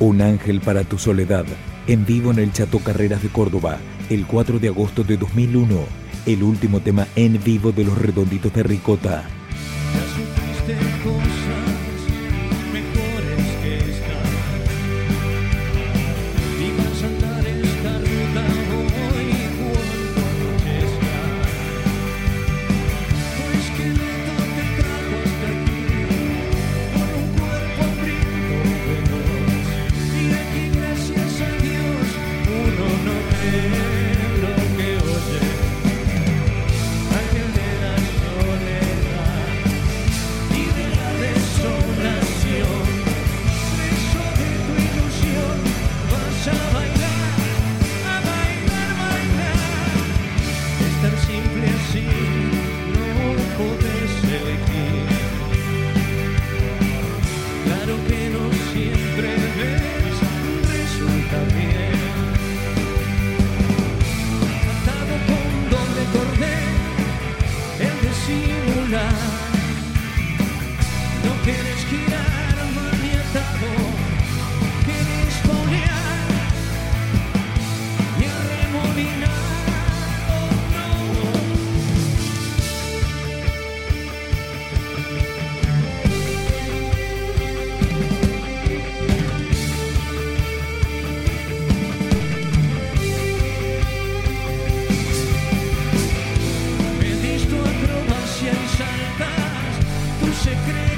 Un ángel para tu soledad, en vivo en el Chato Carreras de Córdoba, el 4 de agosto de 2001, el último tema en vivo de los redonditos de Ricota. Não queres curar. She crê